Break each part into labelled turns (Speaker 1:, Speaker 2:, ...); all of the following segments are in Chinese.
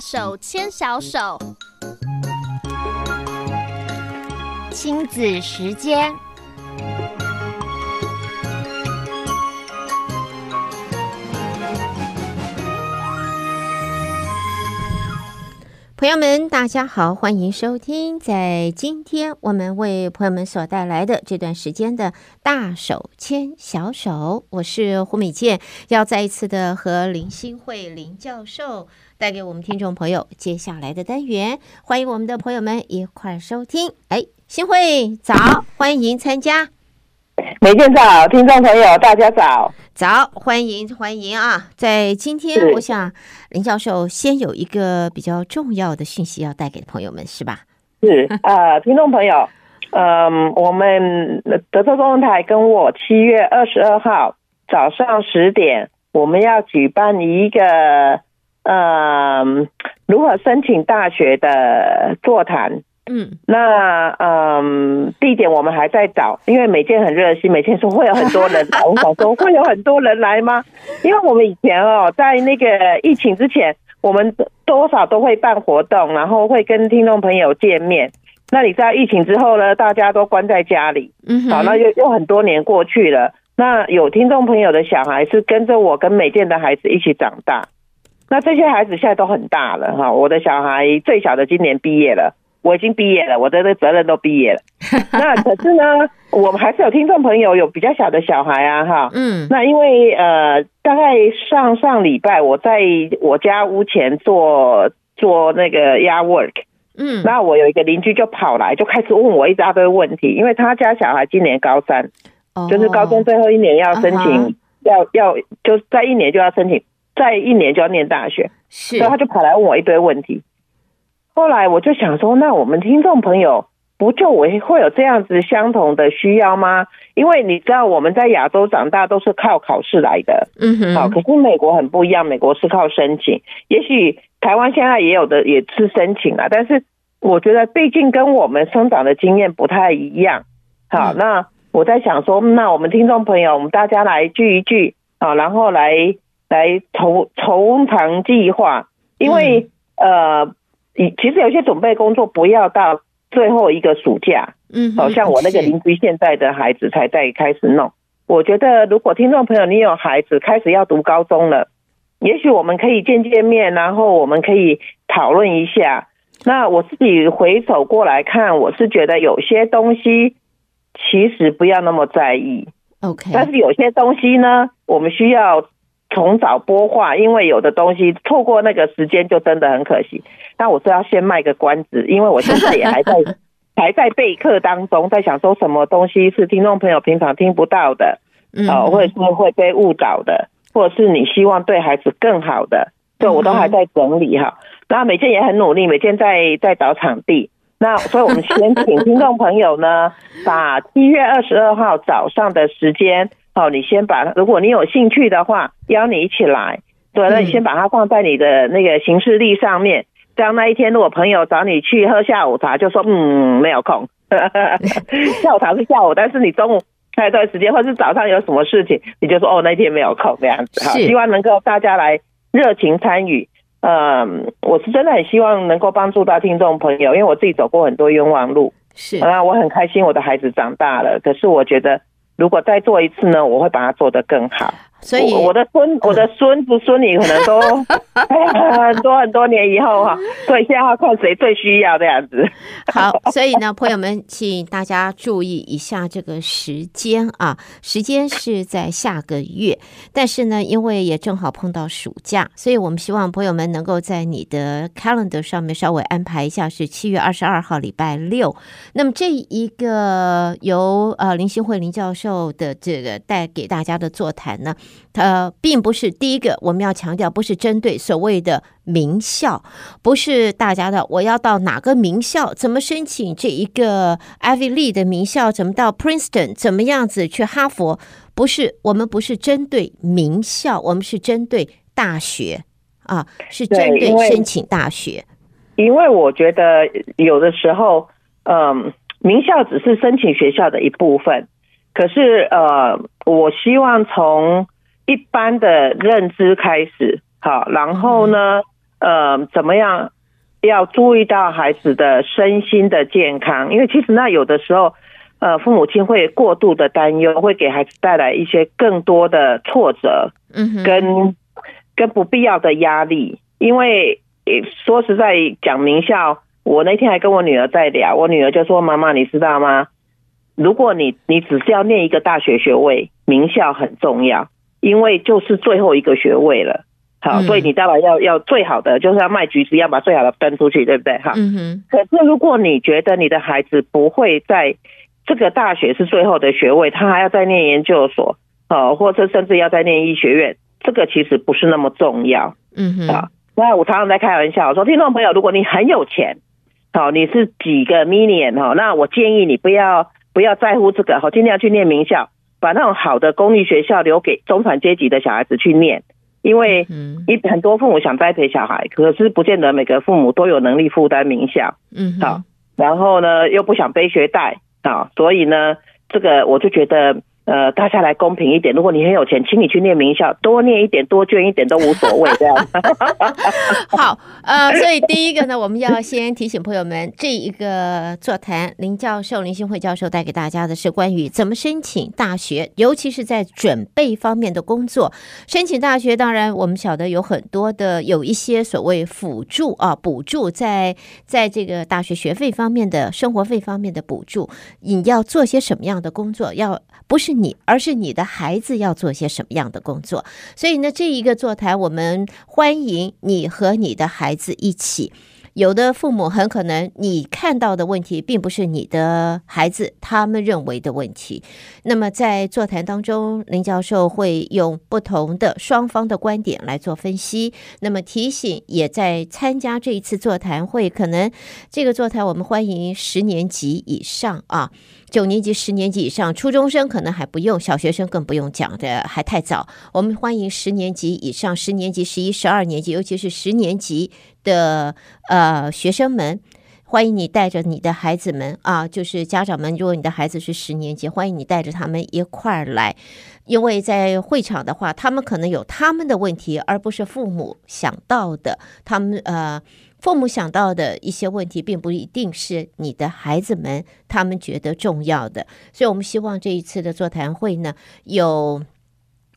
Speaker 1: 手牵小手，
Speaker 2: 亲子时间。朋友们，大家好，欢迎收听。在今天，我们为朋友们所带来的这段时间的大手牵小手，我是胡美健，要再一次的和林欣慧林教授带给我们听众朋友接下来的单元，欢迎我们的朋友们一块收听。哎，新会早，欢迎参加。
Speaker 3: 美健早，听众朋友大家早。
Speaker 2: 早，欢迎欢迎啊！在今天，我想林教授先有一个比较重要的讯息要带给朋友们，是吧？
Speaker 3: 是啊、呃，听众朋友，嗯、呃，我们德州中文台跟我七月二十二号早上十点，我们要举办一个嗯、呃，如何申请大学的座谈。嗯，那嗯，地点我们还在找，因为美健很热心，美健说会有很多人来，我想说会有很多人来吗？因为我们以前哦，在那个疫情之前，我们多少都会办活动，然后会跟听众朋友见面。那你在疫情之后呢，大家都关在家里，嗯，好，那又又很多年过去了，那有听众朋友的小孩是跟着我跟美健的孩子一起长大，那这些孩子现在都很大了哈，我的小孩最小的今年毕业了。我已经毕业了，我的责任都毕业了。那可是呢，我们还是有听众朋友有比较小的小孩啊，哈。嗯。那因为呃，大概上上礼拜我在我家屋前做做那个 yard work。嗯。那我有一个邻居就跑来，就开始问我一大堆问题，因为他家小孩今年高三，哦，就是高中最后一年要申请，要要就在一年就要申请，在一年就要念大学，是，所以他就跑来问我一堆问题。后来我就想说，那我们听众朋友不就我会有这样子相同的需要吗？因为你知道我们在亚洲长大都是靠考试来的，嗯哼，好，可是美国很不一样，美国是靠申请。也许台湾现在也有的也是申请啊，但是我觉得毕竟跟我们生长的经验不太一样。好，那我在想说，那我们听众朋友，我们大家来聚一聚啊，然后来来筹筹谈计划，因为呃。你其实有些准备工作不要到最后一个暑假，嗯，好像我那个邻居现在的孩子才在开始弄。我觉得如果听众朋友你有孩子开始要读高中了，也许我们可以见见面，然后我们可以讨论一下。那我自己回首过来看，我是觉得有些东西其实不要那么在意，OK。但是有些东西呢，我们需要。从早播化，因为有的东西错过那个时间就真的很可惜。那我是要先卖个关子，因为我现在也还在 还在备课当中，在想说什么东西是听众朋友平常听不到的，呃，或者是会被误导的，或者是你希望对孩子更好的，对我都还在整理哈。那美健也很努力，美健在在找场地。那所以我们先请听众朋友呢，把七月二十二号早上的时间。好，你先把，如果你有兴趣的话，邀你一起来。对，那你先把它放在你的那个行事历上面。这样那一天，如果朋友找你去喝下午茶，就说嗯，没有空。下午茶是下午，但是你中午还有一段时间，或是早上有什么事情，你就说哦，那天没有空这样子。好，希望能够大家来热情参与。嗯，我是真的很希望能够帮助到听众朋友，因为我自己走过很多冤枉路。是啊，我很开心我的孩子长大了，可是我觉得。如果再做一次呢，我会把它做得更好。所以我的孙，我的孙子孙女可能都 很多很多年以后哈，所以现在要看谁最需要这样子。
Speaker 2: 好，所以呢，朋友们，请大家注意一下这个时间啊，时间是在下个月，但是呢，因为也正好碰到暑假，所以我们希望朋友们能够在你的 calendar 上面稍微安排一下，是七月二十二号礼拜六。那么这一个由呃林欣慧林教授的这个带给大家的座谈呢。它并不是第一个，我们要强调，不是针对所谓的名校，不是大家的我要到哪个名校，怎么申请这一个 Ivy League 的名校，怎么到 Princeton，怎么样子去哈佛，不是，我们不是针对名校，我们是针对大学啊，是针对申请大学。
Speaker 3: 因，因为我觉得有的时候，嗯，名校只是申请学校的一部分。可是，呃，我希望从一般的认知开始，好，然后呢，呃，怎么样要注意到孩子的身心的健康？因为其实那有的时候，呃，父母亲会过度的担忧，会给孩子带来一些更多的挫折，嗯，跟跟不必要的压力。因为说实在讲名校，我那天还跟我女儿在聊，我女儿就说：“妈妈，你知道吗？如果你你只是要念一个大学学位，名校很重要。”因为就是最后一个学位了，好，所以你当然要要最好的，就是要卖橘子，要把最好的分出去，对不对？哈，嗯哼。可是如果你觉得你的孩子不会在这个大学是最后的学位，他还要再念研究所，哦，或者甚至要再念医学院，这个其实不是那么重要，嗯哼。啊，那我常常在开玩笑说，听众朋友，如果你很有钱，好，你是几个 million 哈，那我建议你不要不要在乎这个，好，尽量去念名校。把那种好的公立学校留给中产阶级的小孩子去念，因为一很多父母想栽培小孩，可是不见得每个父母都有能力负担名校，嗯，好，然后呢又不想背学贷啊，所以呢，这个我就觉得。呃，大家来公平一点。如果你很有钱，请你去念名校，多念一点，多捐一点都无所谓。这样
Speaker 2: 好。呃，所以第一个呢，我们要先提醒朋友们，这一个座谈，林教授林新慧教授带给大家的是关于怎么申请大学，尤其是在准备方面的工作。申请大学，当然我们晓得有很多的有一些所谓辅助啊，补助在在这个大学学费方面的生活费方面的补助，你要做些什么样的工作？要不是。你，而是你的孩子要做些什么样的工作？所以呢，这一个座谈，我们欢迎你和你的孩子一起。有的父母很可能你看到的问题，并不是你的孩子他们认为的问题。那么在座谈当中，林教授会用不同的双方的观点来做分析。那么提醒也在参加这一次座谈会，可能这个座谈我们欢迎十年级以上啊。九年级、十年级以上，初中生可能还不用，小学生更不用讲的，还太早。我们欢迎十年级以上、十年级、十一、十二年级，尤其是十年级的呃学生们，欢迎你带着你的孩子们啊，就是家长们，如果你的孩子是十年级，欢迎你带着他们一块儿来，因为在会场的话，他们可能有他们的问题，而不是父母想到的，他们呃。父母想到的一些问题，并不一定是你的孩子们他们觉得重要的，所以我们希望这一次的座谈会呢，有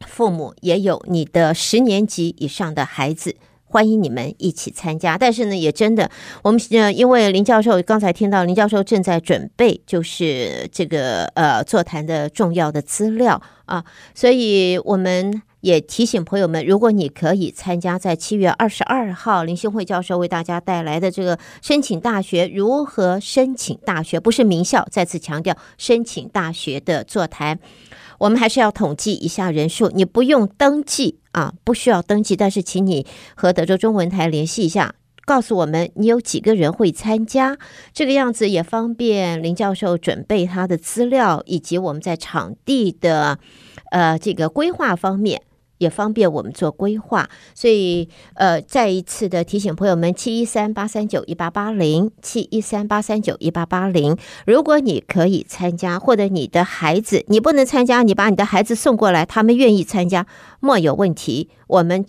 Speaker 2: 父母，也有你的十年级以上的孩子，欢迎你们一起参加。但是呢，也真的，我们呃，因为林教授刚才听到林教授正在准备，就是这个呃座谈的重要的资料啊，所以我们。也提醒朋友们，如果你可以参加在七月二十二号林信惠教授为大家带来的这个申请大学如何申请大学，不是名校，再次强调申请大学的座谈，我们还是要统计一下人数。你不用登记啊，不需要登记，但是请你和德州中文台联系一下，告诉我们你有几个人会参加，这个样子也方便林教授准备他的资料，以及我们在场地的呃这个规划方面。也方便我们做规划，所以呃，再一次的提醒朋友们：七一三八三九一八八零，七一三八三九一八八零。如果你可以参加，或者你的孩子你不能参加，你把你的孩子送过来，他们愿意参加，没有问题。我们。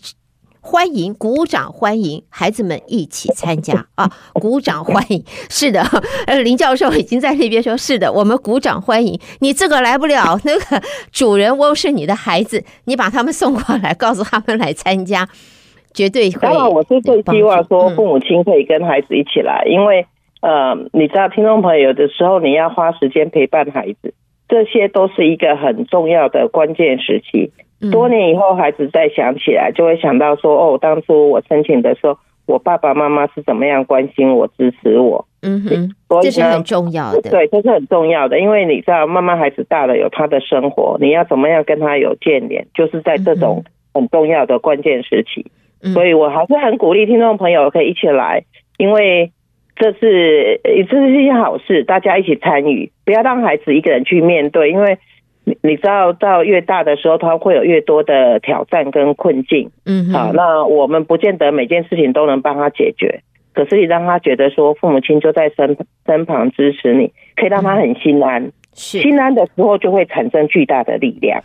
Speaker 2: 欢迎，鼓掌欢迎孩子们一起参加 啊！鼓掌欢迎，是的，呃，林教授已经在那边说，是的，我们鼓掌欢迎。你这个来不了，那个主人翁是你的孩子，你把他们送过来，告诉他们来参加，绝对会。当然，
Speaker 3: 我是最希望说父母亲可以跟孩子一起来，嗯、因为呃，你知道，听众朋友有的时候你要花时间陪伴孩子，这些都是一个很重要的关键时期。多年以后，孩子再想起来，就会想到说：“哦，当初我申请的时候，我爸爸妈妈是怎么样关心我、支持我。”
Speaker 2: 嗯哼，所以这是很重要的。
Speaker 3: 对，这是很重要的，因为你知道，慢慢孩子大了，有他的生活，你要怎么样跟他有见面，就是在这种很重要的关键时期。嗯、所以我还是很鼓励听众朋友可以一起来，因为这是这是一件好事，大家一起参与，不要让孩子一个人去面对，因为。你你知道，到越大的时候，他会有越多的挑战跟困境。嗯，好，那我们不见得每件事情都能帮他解决，可是你让他觉得说，父母亲就在身身旁支持你，可以让他很心安。是，心安的时候就会产生巨大的力量。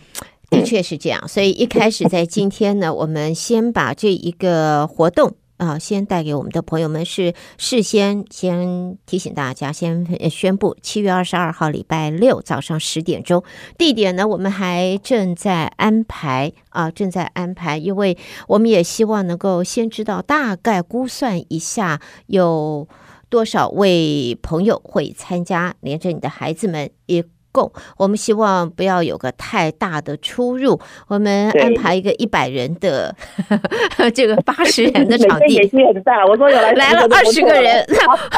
Speaker 2: 的确是这样，所以一开始在今天呢，我们先把这一个活动。啊，先带给我们的朋友们是事先先提醒大家，先宣布七月二十二号礼拜六早上十点钟，地点呢，我们还正在安排啊，正在安排，因为我们也希望能够先知道大概估算一下有多少位朋友会参加，连着你的孩子们也。共，我们希望不要有个太大的出入。我们安排一个一百人的 这个八十 人的场地，
Speaker 3: 野心很大。我说有来
Speaker 2: 来了二十个人，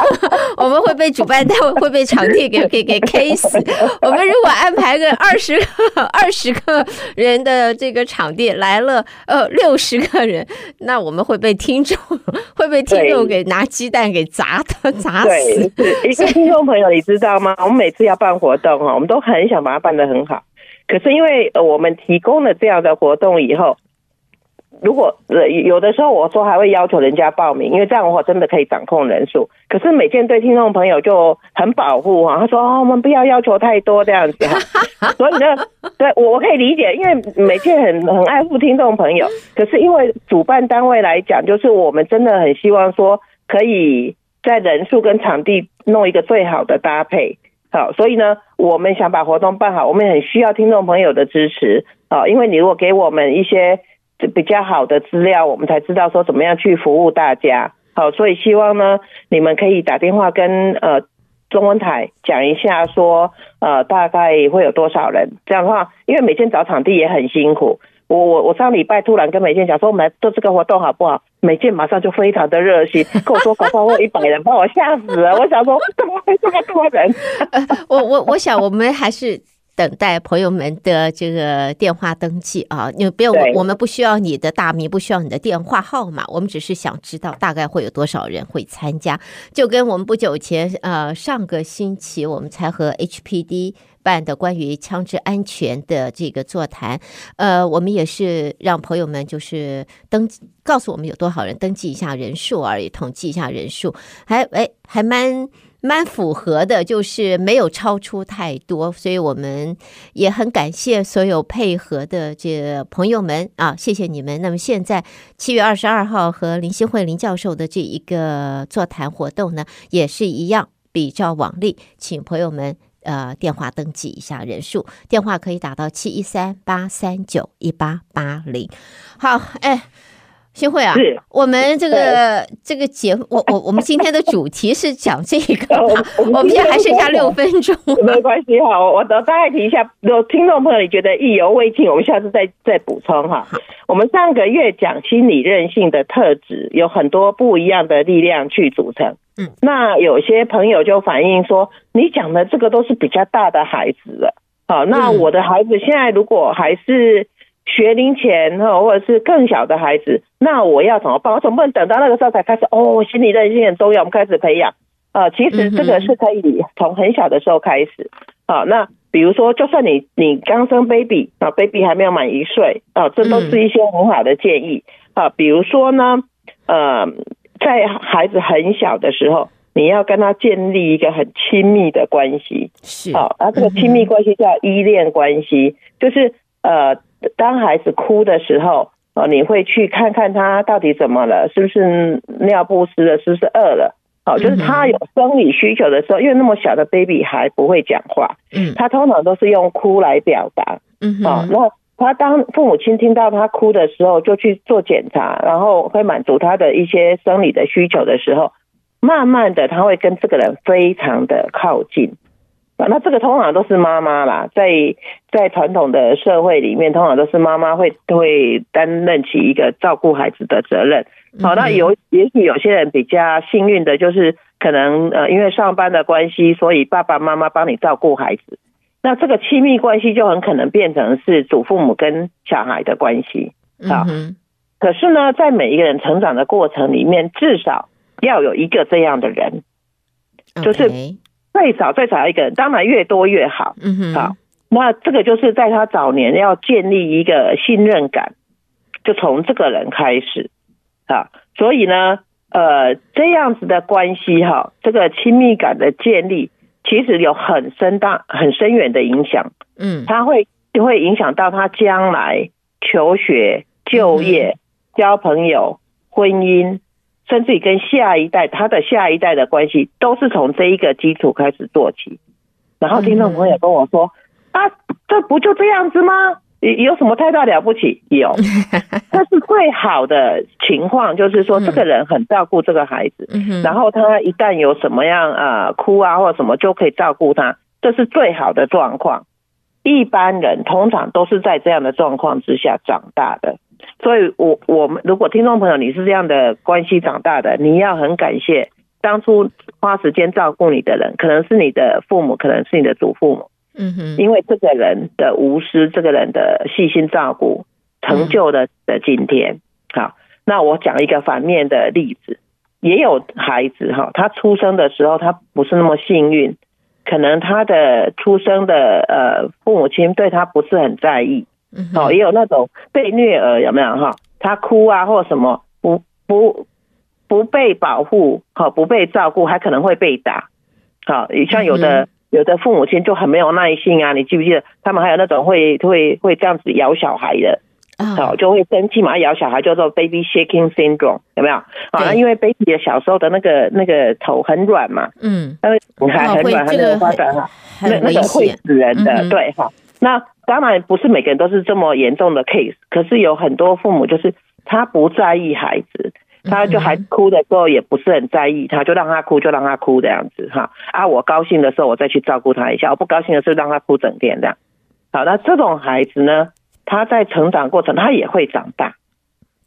Speaker 2: 我们会被主办单位会被场地给给给 K 死。我们如果安排个二十个二十个人的这个场地，来了呃六十个人，那我们会被听众会被听众给拿鸡蛋给砸的砸死。
Speaker 3: 一个听众朋友，你知道吗？我们每次要办活动哈。我们都很想把它办得很好，可是因为我们提供了这样的活动以后，如果呃有的时候我说还会要求人家报名，因为这样的话真的可以掌控人数。可是美健对听众朋友就很保护哈，他说哦，我们不要要求太多这样子哈。所以呢，对我我可以理解，因为美健很很爱护听众朋友，可是因为主办单位来讲，就是我们真的很希望说可以在人数跟场地弄一个最好的搭配。好，所以呢，我们想把活动办好，我们很需要听众朋友的支持啊！因为你如果给我们一些比较好的资料，我们才知道说怎么样去服务大家。好，所以希望呢，你们可以打电话跟呃中文台讲一下说，呃大概会有多少人。这样的话，因为每天找场地也很辛苦。我我我上礼拜突然跟美健讲说，我们来做这个活动好不好？美健马上就非常的热心，跟我说搞不好会一百人，把我吓死了。我想说怎么会这么多人？
Speaker 2: 我我我想我们还是等待朋友们的这个电话登记啊，你不用，我们不需要你的大名，不需要你的电话号码，我们只是想知道大概会有多少人会参加。就跟我们不久前呃上个星期我们才和 HPD。办的关于枪支安全的这个座谈，呃，我们也是让朋友们就是登记，告诉我们有多少人登记一下人数而已，统计一下人数，还哎还蛮蛮符合的，就是没有超出太多，所以我们也很感谢所有配合的这朋友们啊，谢谢你们。那么现在七月二十二号和林兴慧林教授的这一个座谈活动呢，也是一样，比照往例，请朋友们。呃，电话登记一下人数，电话可以打到七一三八三九一八八零。好，哎，兴慧啊，我们这个这个节目，我我我们今天的主题是讲这个，我们现在还剩下六分钟，
Speaker 3: 没关系哈，我我大概提一下，有听众朋友你觉得意犹未尽，我们下次再再补充哈。我们上个月讲心理韧性的特质，有很多不一样的力量去组成。嗯，那有些朋友就反映说，你讲的这个都是比较大的孩子了。好，那我的孩子现在如果还是学龄前哈，或者是更小的孩子，那我要怎么办？我总不能等到那个时候才开始哦，心理韧性很重要，我们开始培养。啊，其实这个是可以从很小的时候开始。好，那比如说，就算你你刚生 baby 啊，baby 还没有满一岁啊，这都是一些很好的建议啊。比如说呢，呃。在孩子很小的时候，你要跟他建立一个很亲密的关系，是好，而这个亲密关系叫依恋关系，就是呃，当孩子哭的时候，哦，你会去看看他到底怎么了，是不是尿不湿了，是不是饿了？哦，就是他有生理需求的时候，因为那么小的 baby 还不会讲话，嗯，他通常都是用哭来表达，嗯，好，那。他当父母亲听到他哭的时候，就去做检查，然后会满足他的一些生理的需求的时候，慢慢的他会跟这个人非常的靠近。那这个通常都是妈妈啦，在在传统的社会里面，通常都是妈妈会会担任起一个照顾孩子的责任。好，那有也许有些人比较幸运的，就是可能呃因为上班的关系，所以爸爸妈妈帮你照顾孩子。那这个亲密关系就很可能变成是祖父母跟小孩的关系啊。可是呢，在每一个人成长的过程里面，至少要有一个这样的人，就是最少最少一个人，当然越多越好。嗯哼。好，那这个就是在他早年要建立一个信任感，就从这个人开始啊。所以呢，呃，这样子的关系哈，这个亲密感的建立。其实有很深大、很深远的影响，嗯，他会就会影响到他将来求学、就业、交朋友、婚姻，甚至于跟下一代，他的下一代的关系，都是从这一个基础开始做起。然后听众朋友跟我说：“啊，这不就这样子吗？有有什么太大了不起？有，这是最好的情况就是说，这个人很照顾这个孩子，然后他一旦有什么样啊哭啊或者什么，就可以照顾他，这是最好的状况。一般人通常都是在这样的状况之下长大的。”所以我，我我们如果听众朋友你是这样的关系长大的，你要很感谢当初花时间照顾你的人，可能是你的父母，可能是你的祖父母，嗯哼，因为这个人的无私，这个人的细心照顾，成就了的今天。好，那我讲一个反面的例子，也有孩子哈，他出生的时候他不是那么幸运，可能他的出生的呃父母亲对他不是很在意。哦，也有那种被虐儿，有没有哈？他哭啊，或什么不不不被保护，好不被照顾，还可能会被打。好，像有的有的父母亲就很没有耐心啊，你记不记得？他们还有那种会会会这样子咬小孩的，好就会生气嘛，咬小孩叫做 baby shaking syndrome，有没有？啊，因为 baby 的小时候的那个那个头很软嘛，嗯，因为还很软，还没有发展哈，那那个会死人的，对哈，那。当然不是每个人都是这么严重的 case，可是有很多父母就是他不在意孩子，他就孩子哭的时候也不是很在意，他就让他哭就让他哭这样子哈啊，我高兴的时候我再去照顾他一下，我不高兴的时候让他哭整天这样。好，那这种孩子呢，他在成长过程他也会长大，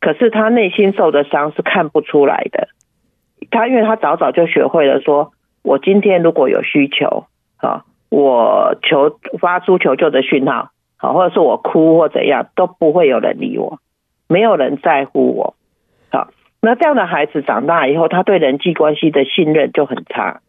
Speaker 3: 可是他内心受的伤是看不出来的。他因为他早早就学会了说，我今天如果有需求，啊，我求发出求救的讯号。啊，或者是我哭或怎样，都不会有人理我，没有人在乎我。好，那这样的孩子长大以后，他对人际关系的信任就很差，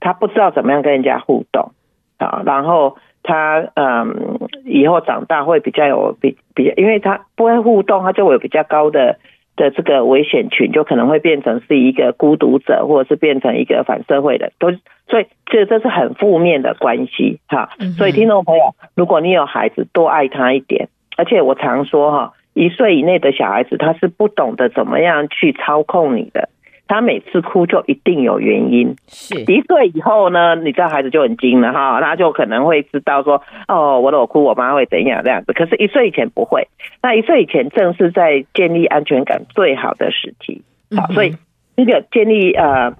Speaker 3: 他不知道怎么样跟人家互动。啊，然后他嗯，以后长大会比较有比比，因为他不会互动，他就会有比较高的。的这个危险群就可能会变成是一个孤独者，或者是变成一个反社会的，都所以这这是很负面的关系哈。所以听众朋友，如果你有孩子，多爱他一点。而且我常说哈，一岁以内的小孩子他是不懂得怎么样去操控你的。他每次哭就一定有原因，是一岁以后呢，你知道孩子就很精了哈，他就可能会知道说，哦，我我哭，我妈会怎样这样子。可是，一岁以前不会，那一岁以前正是在建立安全感最好的时期。好，所以这个建立呃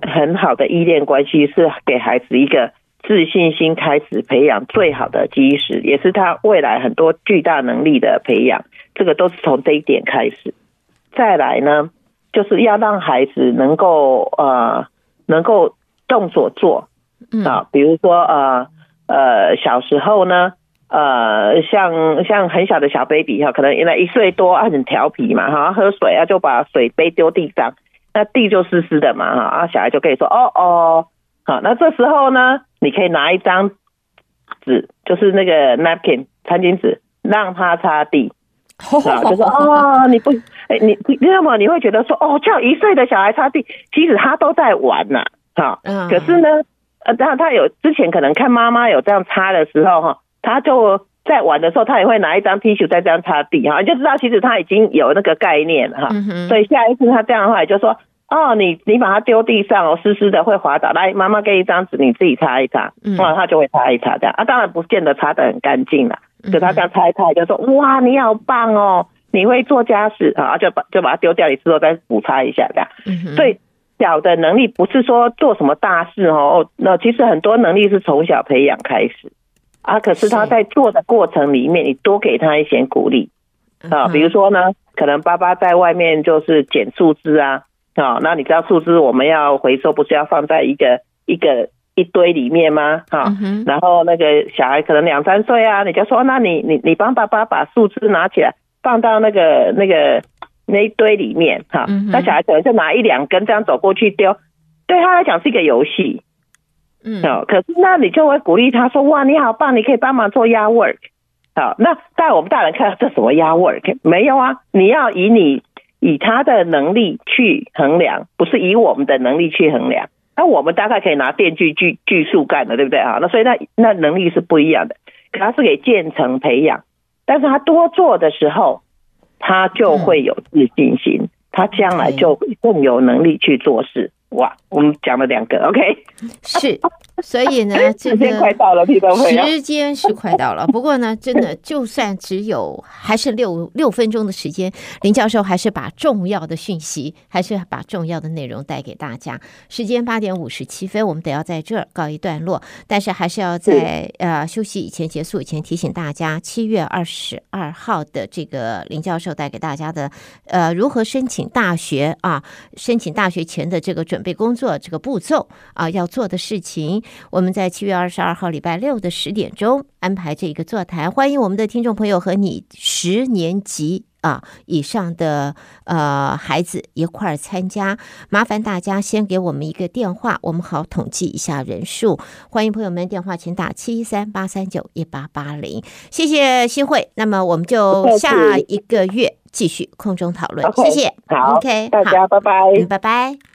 Speaker 3: 很好的依恋关系，是给孩子一个自信心开始培养最好的基石，也是他未来很多巨大能力的培养。这个都是从这一点开始。再来呢？就是要让孩子能够呃能够动手做啊，比如说呃呃小时候呢呃像像很小的小 baby 哈，可能原来一岁多啊很调皮嘛哈，喝水啊就把水杯丢地上，那地就湿湿的嘛哈，啊小孩就可以说哦哦好，那这时候呢你可以拿一张纸，就是那个 napkin 餐巾纸，让他擦地。啊，就 说哦，你不，哎，你你知道吗？你会觉得说，哦，叫一岁的小孩擦地，其实他都在玩呐，哈，可是呢，呃，当然他有之前可能看妈妈有这样擦的时候，哈，他就在玩的时候，他也会拿一张 T 恤在这样擦地，哈，就知道其实他已经有那个概念，哈，所以下一次他这样的话，就说，哦，你你把它丢地上哦，湿湿的会滑倒，来，妈妈给一张纸，你自己擦一擦，哇，他就会擦一擦这样，啊，当然不见得擦得很干净了。就他这样擦一擦，就说哇，你好棒哦，你会做家事啊，就把就把它丢掉，你之后再补擦一下这样。所以小的能力不是说做什么大事哦，那其实很多能力是从小培养开始啊。可是他在做的过程里面，你多给他一些鼓励啊。比如说呢，可能爸爸在外面就是捡树枝啊，啊，那你知道树枝我们要回收，不是要放在一个一个。一堆里面吗？哈，然后那个小孩可能两三岁啊，你就说，那你你你帮爸爸把树枝拿起来，放到那个那个那一堆里面，哈，那小孩可能就拿一两根这样走过去丢，对他来讲是一个游戏，嗯，哦可是那你就会鼓励他说，哇，你好棒，你可以帮忙做 yard work，好，那在我们大人看这什么 yard work？没有啊，你要以你以他的能力去衡量，不是以我们的能力去衡量。那我们大概可以拿电锯锯锯树干的，对不对啊？那所以那那能力是不一样的，他是给渐层培养，但是他多做的时候，他就会有自信心，他将来就更有能力去做事。哇，我们讲了两个，OK，
Speaker 2: 是，所以呢，这个
Speaker 3: 时间快到了，
Speaker 2: 时间是快到了。不过呢，真的，就算只有还是六六分钟的时间，林教授还是把重要的讯息，还是把重要的内容带给大家。时间八点五十七分，我们得要在这儿告一段落，但是还是要在呃休息以前结束以前提醒大家，七月二十二号的这个林教授带给大家的呃如何申请大学啊，申请大学前的这个准。备工作这个步骤啊，要做的事情，我们在七月二十二号礼拜六的十点钟安排这一个座谈，欢迎我们的听众朋友和你十年级啊以上的呃孩子一块儿参加。麻烦大家先给我们一个电话，我们好统计一下人数。欢迎朋友们电话，请打七一三八三九一八八零。谢谢新慧，那么我们就下一个月继续空中讨论。谢谢，
Speaker 3: 好，OK，大家拜拜，
Speaker 2: 拜拜。